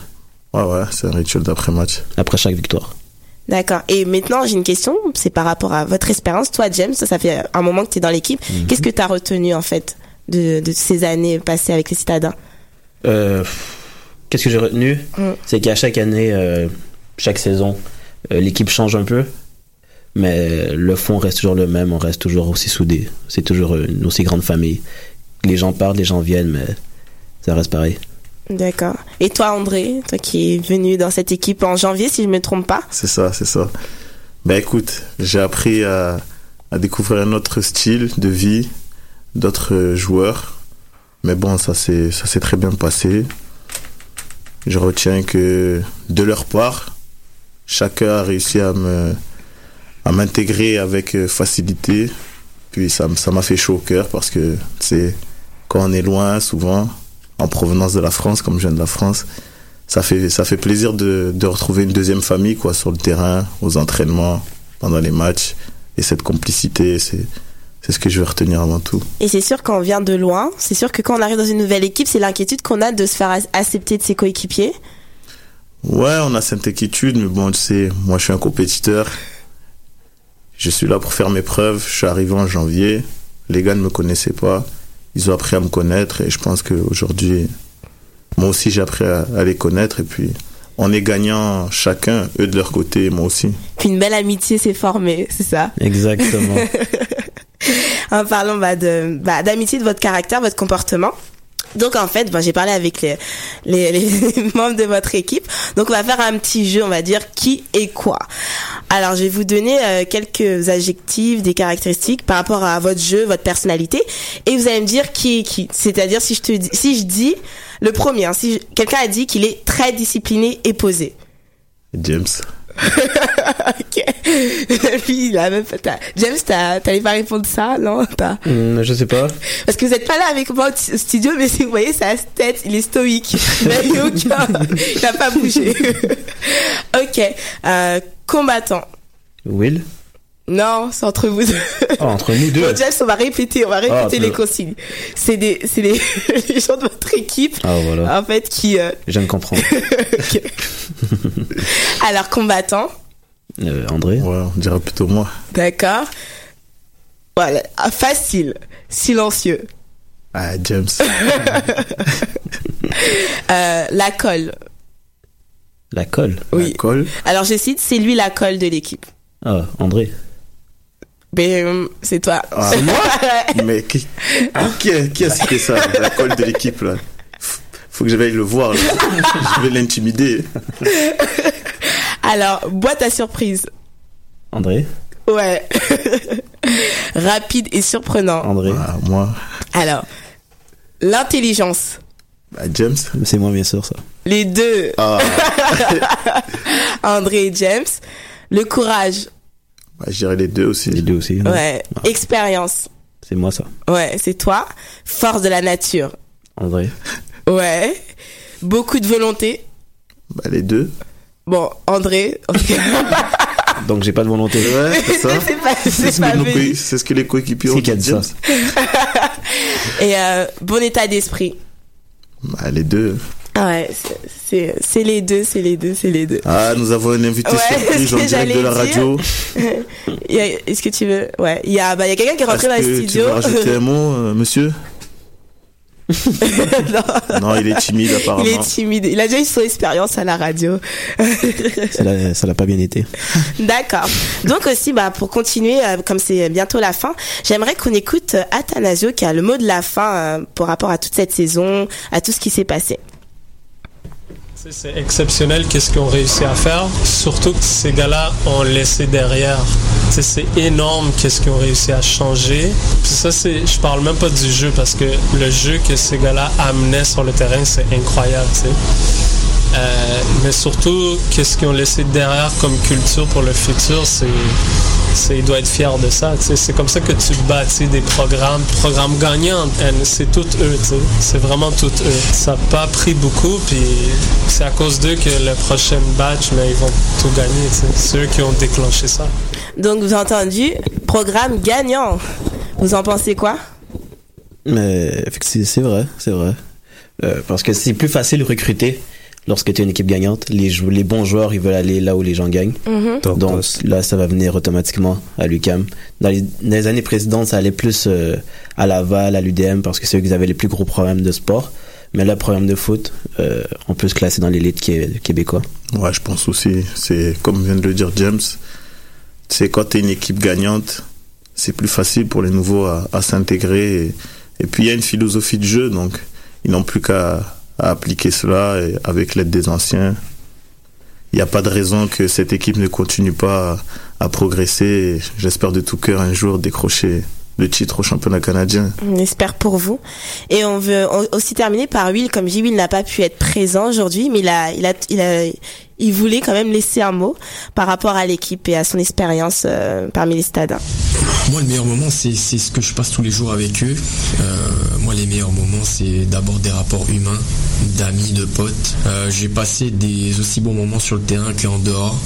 Ouais, ouais, c'est un rituel d'après match. Après chaque victoire. D'accord. Et maintenant, j'ai une question, c'est par rapport à votre expérience. Toi, James, ça, fait un moment que tu es dans l'équipe. Mhm. Qu'est-ce que tu as retenu, en fait, de, de, ces années passées avec les citadins? Euh, Qu'est-ce que j'ai retenu? Mm. C'est qu'à chaque année, euh, chaque saison, l'équipe change un peu mais le fond reste toujours le même, on reste toujours aussi soudés. C'est toujours une aussi grande famille. Les gens parlent, les gens viennent, mais ça reste pareil. D'accord. Et toi, André, toi qui es venu dans cette équipe en janvier, si je ne me trompe pas C'est ça, c'est ça. Ben écoute, j'ai appris à, découvrir un autre style de vie, d'autres joueurs. Mais bon, ça s'est très bien passé. Je retiens que de leur part, chacun a réussi à me à m'intégrer avec euh, facilité. Puis ça m- ça m'a fait chaud au cœur parce que c'est quand on est loin souvent en provenance de la France comme je viens de la France, ça fait ça fait plaisir de, de retrouver une deuxième famille quoi sur le terrain, aux entraînements, pendant les matchs et cette complicité, c'est c'est ce que je vais retenir avant tout. Et c'est sûr qu'on vient de loin, c'est sûr que quand on arrive dans une nouvelle équipe, c'est l'inquiétude qu'on a de se faire ac- accepter de ses coéquipiers. Ouais, on a cette inquiétude, mais bon, tu sais, moi je suis un compétiteur. Je suis là pour faire mes preuves. Je suis arrivé en janvier. Les gars ne me connaissaient pas. Ils ont appris à me connaître et je pense qu'aujourd'hui, moi aussi j'ai appris à, à les connaître. Et puis, on est gagnant chacun, eux de leur côté et moi aussi. Puis une belle amitié s'est formée, c'est ça? Exactement. <laughs> En parlant bah, de bah, d'amitié, de votre caractère, votre comportement. Donc en fait, bah, j'ai parlé avec les, les, les <laughs> membres de votre équipe. Donc on va faire un petit jeu, on va dire qui est quoi. Alors je vais vous donner euh, quelques adjectifs, des caractéristiques par rapport à votre jeu, votre personnalité, et vous allez me dire qui est qui. C'est-à-dire si je te dis, si je dis le premier, hein, si quelqu'un a dit qu'il est très discipliné et posé. James. <laughs> ok. <laughs> Même James, t'allais pas répondre ça, non? Hmm, je sais pas. Parce que vous êtes pas là avec moi au studio, mais si vous voyez sa tête, il est stoïque. Il a eu aucun. Il a pas bougé. <laughs> ok. Euh, combattant. Will? Non, c'est entre vous deux. Oh, entre nous deux. Bon, James, on va répéter, on va répéter Ah, les consignes. C'est des, c'est les, <laughs> les gens de votre équipe, Ah, voilà. en fait, qui. euh, Je viens de comprendre. <laughs> Alors, combattant. Euh, André Ouais, on dirait plutôt moi. D'accord. Voilà. Ah, Facile. Silencieux. Ah, James. <laughs> Euh, la colle. La colle Oui. La colle. Alors, je cite, c'est lui la colle de l'équipe. Ah, André. Mais euh, c'est toi. Ah, <laughs> Mais qui, qui, a, qui a cité ça La colle de l'équipe, là. Faut que j'aille le voir, là. Je vais l'intimider. Alors, boîte à surprise. André Ouais. <laughs> Rapide et surprenant. André Ah, moi. Alors, l'intelligence. Bah, James. C'est moi, bien sûr, ça. Les deux. Ah, <laughs> André et James. Le courage. Bah, je dirais les deux aussi. Les deux aussi. Ouais. Expérience. C'est moi, ça. Ouais, c'est toi. Force de la nature. André. Ouais. Beaucoup de volonté. Bah, les deux. Bon, André. <laughs> Donc, j'ai pas de volonté. Ouais, c'est <laughs> ça. c'est pas, C'est c'est ce, ce que les coéquipiers ont C'est qui a dit, ça <laughs> Et euh, bon état d'esprit. Bah, les deux. Ah Ouais, c'est- les deux, c'est les deux, c'est les deux. Ah, nous avons un invité Ouais, surprise en <laughs> direct de la radio. Il <laughs> y a- Est-ce que tu veux Ouais, il y a, bah, il y a quelqu'un qui est rentré dans Est-ce le que tu studio. veux rajouter un mot, euh, monsieur? <laughs> Non. Non, il est timide, apparemment. Il est timide. Il a déjà eu son expérience à la radio. Ça l'a- pas bien été. D'accord. Donc aussi, bah, pour continuer, euh, comme c'est bientôt la fin, j'aimerais qu'on écoute euh, Athanasio qui a le mot de la fin euh, pour rapport à toute cette saison, à tout ce qui s'est passé. C'est exceptionnel qu'est-ce qu'ils ont réussi à faire. Surtout que ces gars-là ont laissé derrière. C'est énorme qu'est-ce qu'ils ont réussi à changer. Puis ça, je parle même pas du jeu parce que le jeu que ces gars-là amenaient sur le terrain, c'est incroyable. Euh, mais surtout, qu'est-ce qu'ils ont laissé derrière comme culture pour le futur, c'est, c'est ils doivent être fiers de ça. tu sais. C'est comme ça que tu bâtis des programmes, programmes gagnants. C'est tout eux, tu sais. c'est vraiment tout eux. Ça n'a pas pris beaucoup, puis c'est à cause d'eux que le prochain batch, mais ils vont tout gagner. tu sais. C'est eux qui ont déclenché ça. Donc vous avez entendu, programme gagnant. Vous en pensez quoi? Mais effectivement, c'est vrai, c'est vrai. Euh, parce que c'est plus facile de recruter lorsque tu es une équipe gagnante. Les, jou- les bons joueurs, ils veulent aller là où les gens gagnent. Mhm. Donc là, ça va venir automatiquement à l'UCAM. Dans les, dans les années précédentes, ça allait plus euh, à Laval, à l'UDM, parce que c'est eux qui avaient les plus gros programmes de sport. Mais là, programme de foot, euh, on peut se classer dans l'élite qué- québécois. Ouais, je pense aussi. C'est comme vient de le dire James. C'est quand tu es une équipe gagnante, c'est plus facile pour les nouveaux à, à s'intégrer. Et, et puis il y a une philosophie de jeu, donc ils n'ont plus qu'à à appliquer cela et avec l'aide des anciens. Il n'y a pas de raison que cette équipe ne continue pas à, progresser. J'espère de tout cœur un jour décrocher le titre au championnat canadien. On espère pour vous. Et on veut aussi terminer par Will, comme J. Will n'a pas pu être présent aujourd'hui, mais il a, il a, il a, il voulait quand même laisser un mot par rapport à l'équipe et à son expérience euh, parmi les stades. Moi, le meilleur moment, c'est ce que je passe tous les jours avec eux. Euh, moi, les meilleurs moments, c'est d'abord des rapports humains, d'amis, de potes. Euh, J'ai passé des aussi bons moments sur le terrain qu'en dehors.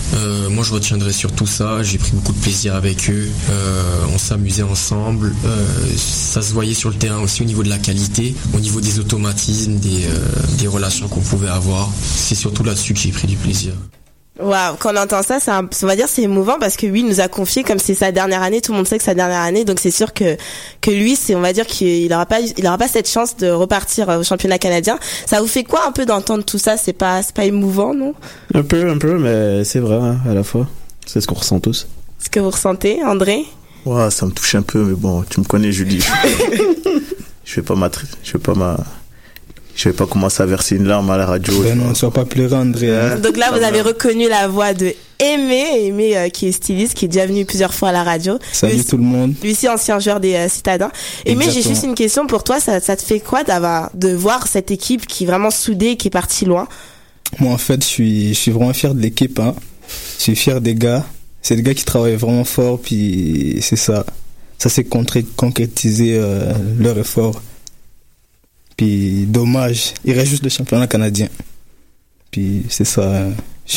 Moi, je retiendrai surtout ça. J'ai pris beaucoup de plaisir avec eux. On s'amusait ensemble. Ça se voyait sur le terrain aussi au niveau de la qualité, au niveau des automatismes, des relations qu'on pouvait avoir. C'est surtout là-dessus que j'ai pris du plaisir. Waouh, quand on entend ça, c'est un- on va dire c'est émouvant parce que lui il nous a confié comme c'est sa dernière année, tout le monde sait que c'est sa dernière année, donc c'est sûr que que lui c'est on va dire qu'il aura pas il aura pas cette chance de repartir euh, au championnat canadien. Ça vous fait quoi un peu d'entendre tout ça? C'est pas c'est pas émouvant non? Un peu, un peu, mais c'est vrai hein, à la fois. C'est ce qu'on ressent tous. Ce que vous ressentez, André? Ouais, ça me touche un peu, mais bon, tu me connais, Julie. <laughs> je vais pas je vais pas ma, je vais pas commencer à verser une larme à la radio. Ben non, sois pas pleurant, André. hein. Donc là, vous avez reconnu la voix de Aimé, Aimé euh, qui est styliste, qui est déjà venu plusieurs fois à la radio. Salut Lui- tout le monde. Lui aussi, ancien joueur des euh, Citadins. Aimé, j'ai juste une question pour toi. Ça, ça te fait quoi d'avoir, de voir cette équipe qui est vraiment soudée, et qui est partie loin? Moi, en fait, je suis, je suis vraiment fier de l'équipe. Hein. Je suis fier des gars. C'est des gars qui travaillent vraiment fort, puis c'est ça. Ça s'est concrétisé euh, leur effort. Puis dommage, il reste juste le championnat canadien. Puis c'est ça.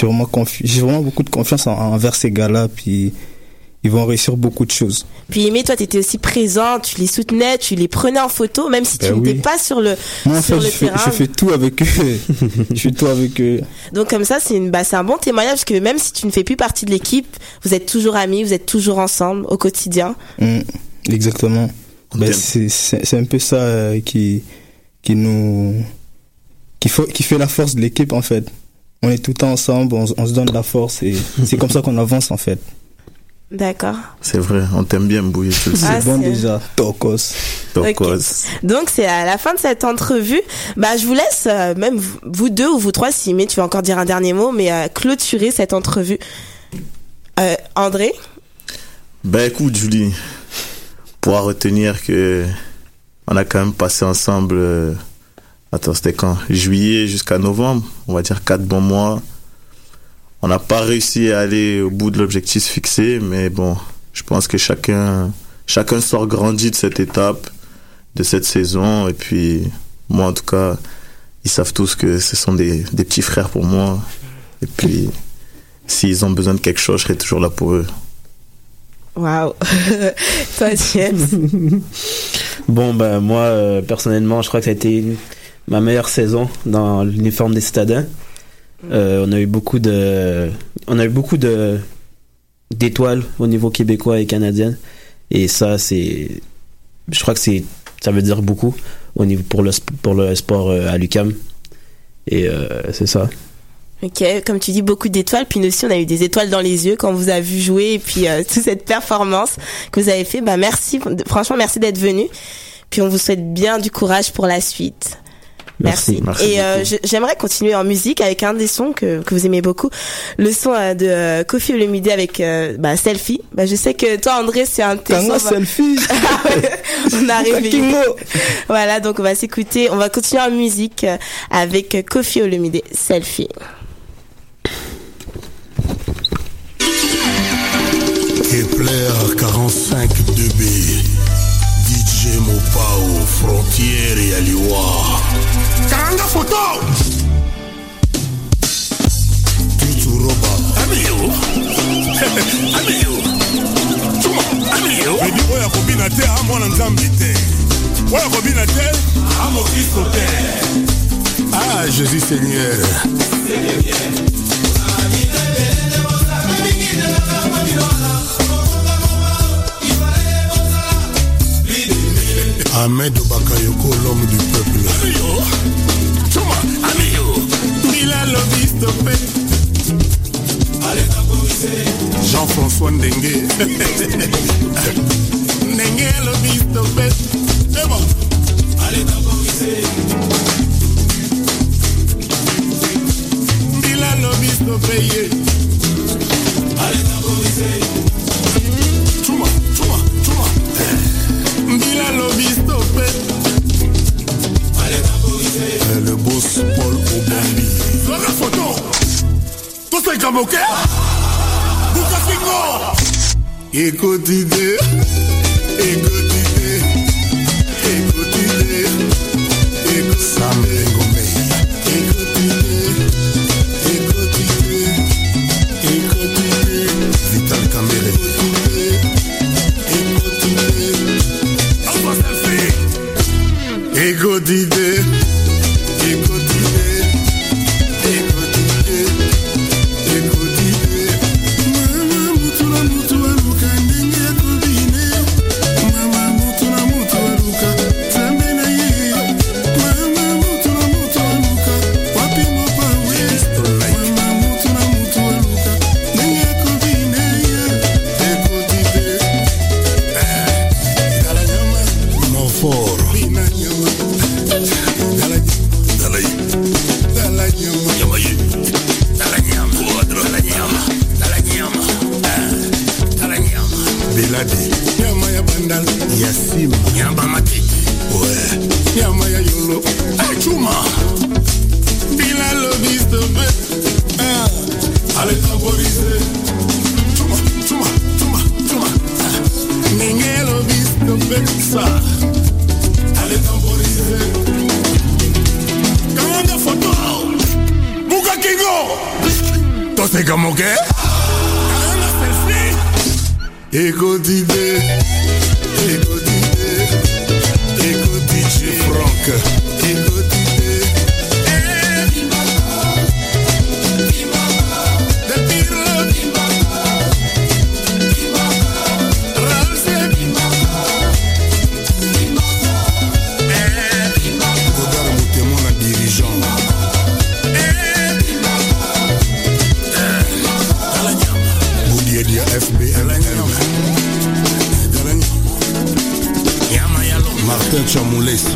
Vraiment confi- J'ai vraiment beaucoup de confiance en- envers ces gars-là, puis ils vont réussir beaucoup de choses. Puis Aimé, toi, tu étais aussi présent, tu les soutenais, tu les prenais en photo, même si tu Ben n'étais oui. pas sur le, Moi, en sur fait, le je fais, terrain. je fais tout avec eux. <laughs> je fais tout avec eux. Donc comme ça, c'est bah, c'est un bon témoignage parce que même si tu ne fais plus partie de l'équipe, vous êtes toujours amis, vous êtes toujours ensemble au quotidien. Mm, exactement. Ben, c'est un peu ça euh, qui, qui nous. Qui, faut, qui fait la force de l'équipe en fait. On est tout le temps ensemble, on, se donne la force et <laughs> c'est comme ça qu'on avance en fait. D'accord. C'est vrai, on t'aime bien, Bouillet, tu le sais. Ah, c'est bon c'est- déjà. Tokos. Tokos. Donc c'est à la fin de cette entrevue. Bah je vous laisse euh, même vous- deux ou vous trois si mais tu veux encore dire un dernier mot mais euh, clôturer cette entrevue. Euh, André, Ben écoute, Julie, pour retenir que on a quand même passé ensemble. euh, attends, c'était quand? Juillet jusqu'à novembre, on va dire quatre bons mois. On n'a pas réussi à aller au bout de l'objectif fixé, mais bon, je pense que chacun, chacun sort grandi de cette étape, de cette saison, et puis moi en tout cas, ils savent tous que ce sont des, des petits frères pour moi, et puis s'ils ont besoin de quelque chose, je serai toujours là pour eux. Waouh. <laughs> Toi. <laughs> Bon, ben moi, euh, personnellement, je crois que ça a été ma meilleure saison dans l'uniforme des citadins. Euh, on a eu beaucoup de, on a eu beaucoup de d'étoiles au niveau québécois et canadien. Et ça, c'est, je crois que c'est, ça veut dire beaucoup au niveau pour le pour le sport euh, à l'UCAM. Et c'est ça. Ok, comme tu dis, beaucoup d'étoiles. Puis nous aussi, on a eu des étoiles dans les yeux quand on vous a vu jouer. Et puis, euh, <laughs> toute cette performance que vous avez fait, bah merci. Franchement, merci d'être venu. Puis on vous souhaite bien du courage pour la suite. Merci. Et euh, j'aimerais continuer en musique avec un des sons que, que vous aimez beaucoup, le son euh, de euh, Kofi Olomide avec euh, bah, Selfie. Bah, je sais que toi, André, c'est un tes sons. Selfie. <laughs> on <laughs> arrive. Voilà, donc on va s'écouter. On va continuer en musique avec Kofi Olomide, Selfie. Kepler 45 2B DJ Mopao Frontière et Aliwa Karanga photo! Tutu Roba. Amiyo <laughs> Amiyo Tuma Amiyo Bedi oyo akobina te amwana nzambe te. Oyo akobina te amokristo te. Ah Jésus Seigneur Ahmed Bakayoko, l'homme du peuple. Amiyo, Tuma, Amiyo, Milalo Bistopé. Jean-François Ndengue. <laughs> Ndengue lo Bistopé. C'est bon. Milalo Bistopé. Tuma, Tuma, Tuma. C'est le boss Paul Obambi. La photo, tous les gars moqués. Vous Écoute idée, conoce como que. Écoutez, écoutez, écoutez, Franck, écoutez. John Mules.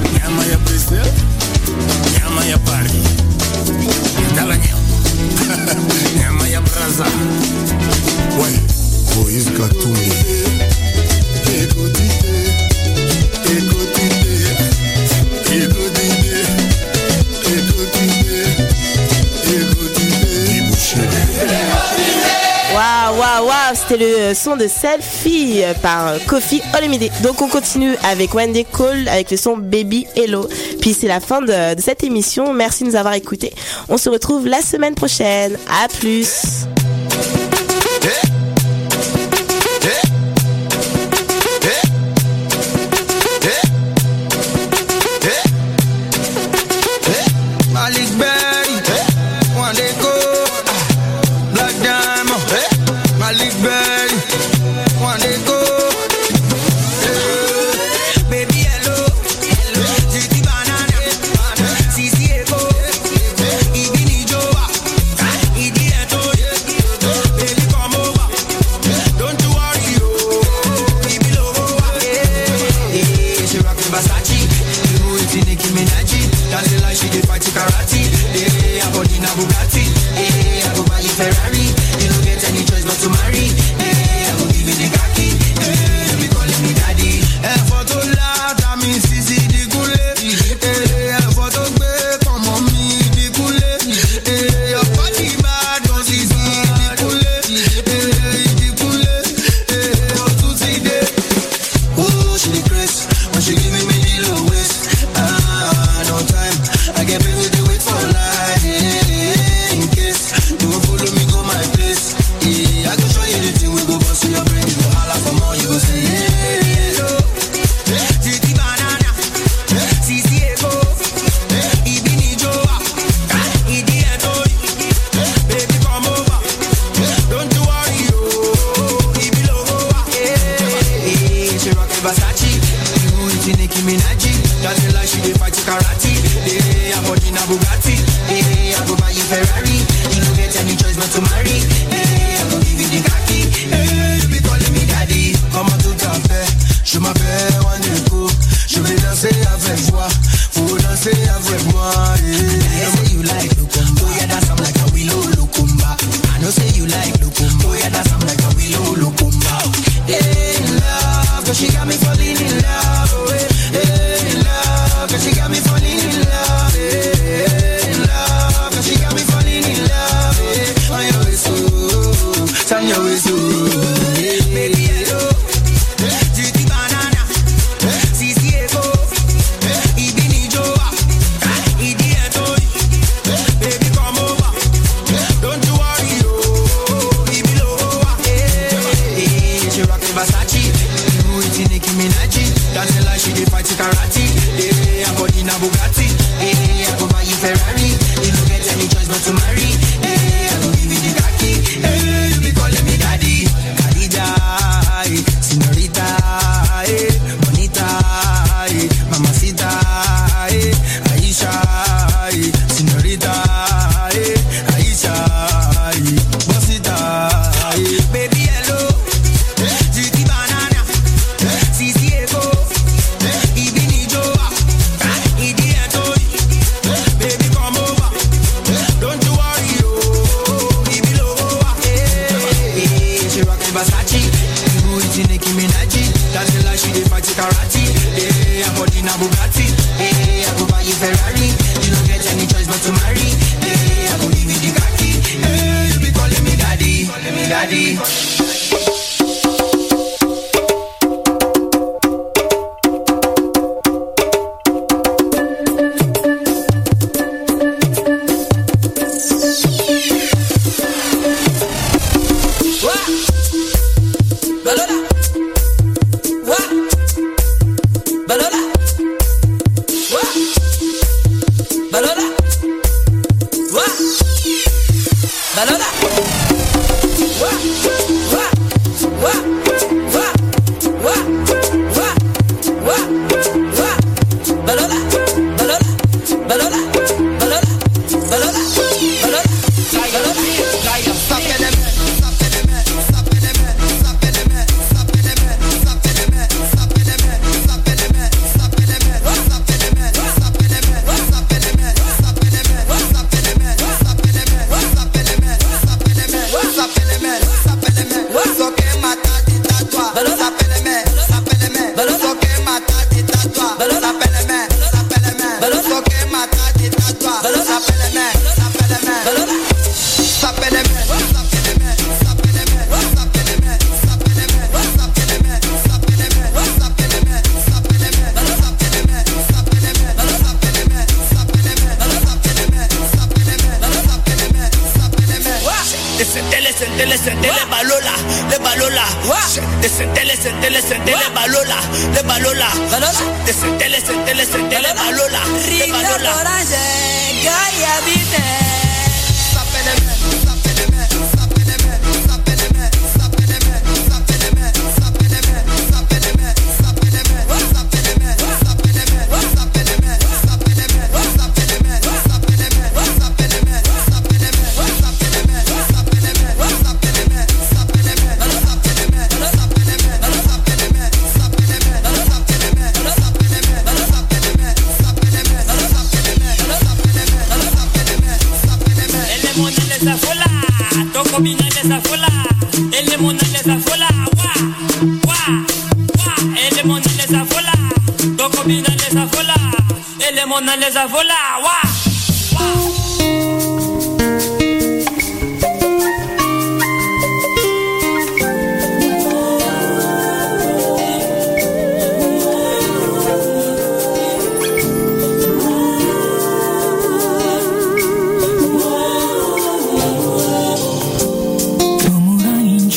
C'est le son de Selfie par Kofi Olomide. Donc on continue avec Wendy Cole avec le son Baby Hello. Puis c'est la fin de, de cette émission. Merci de nous avoir écoutés. On se retrouve la semaine prochaine. À plus.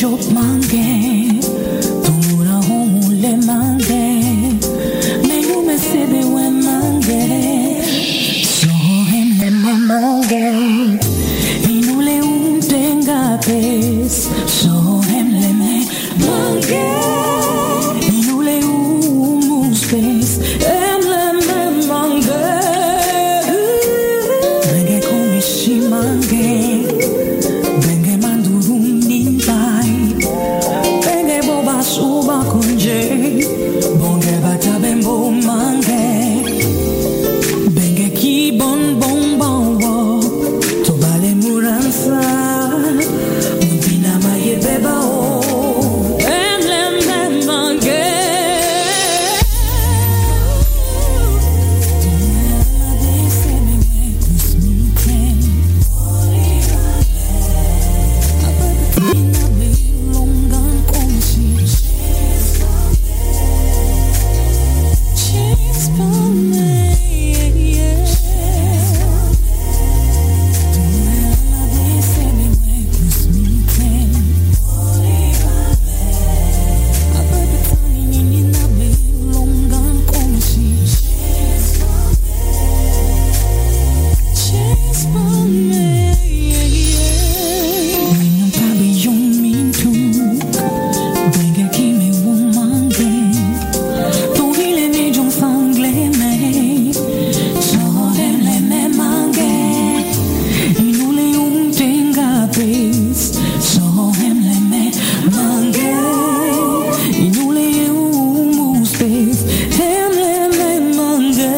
your mind game.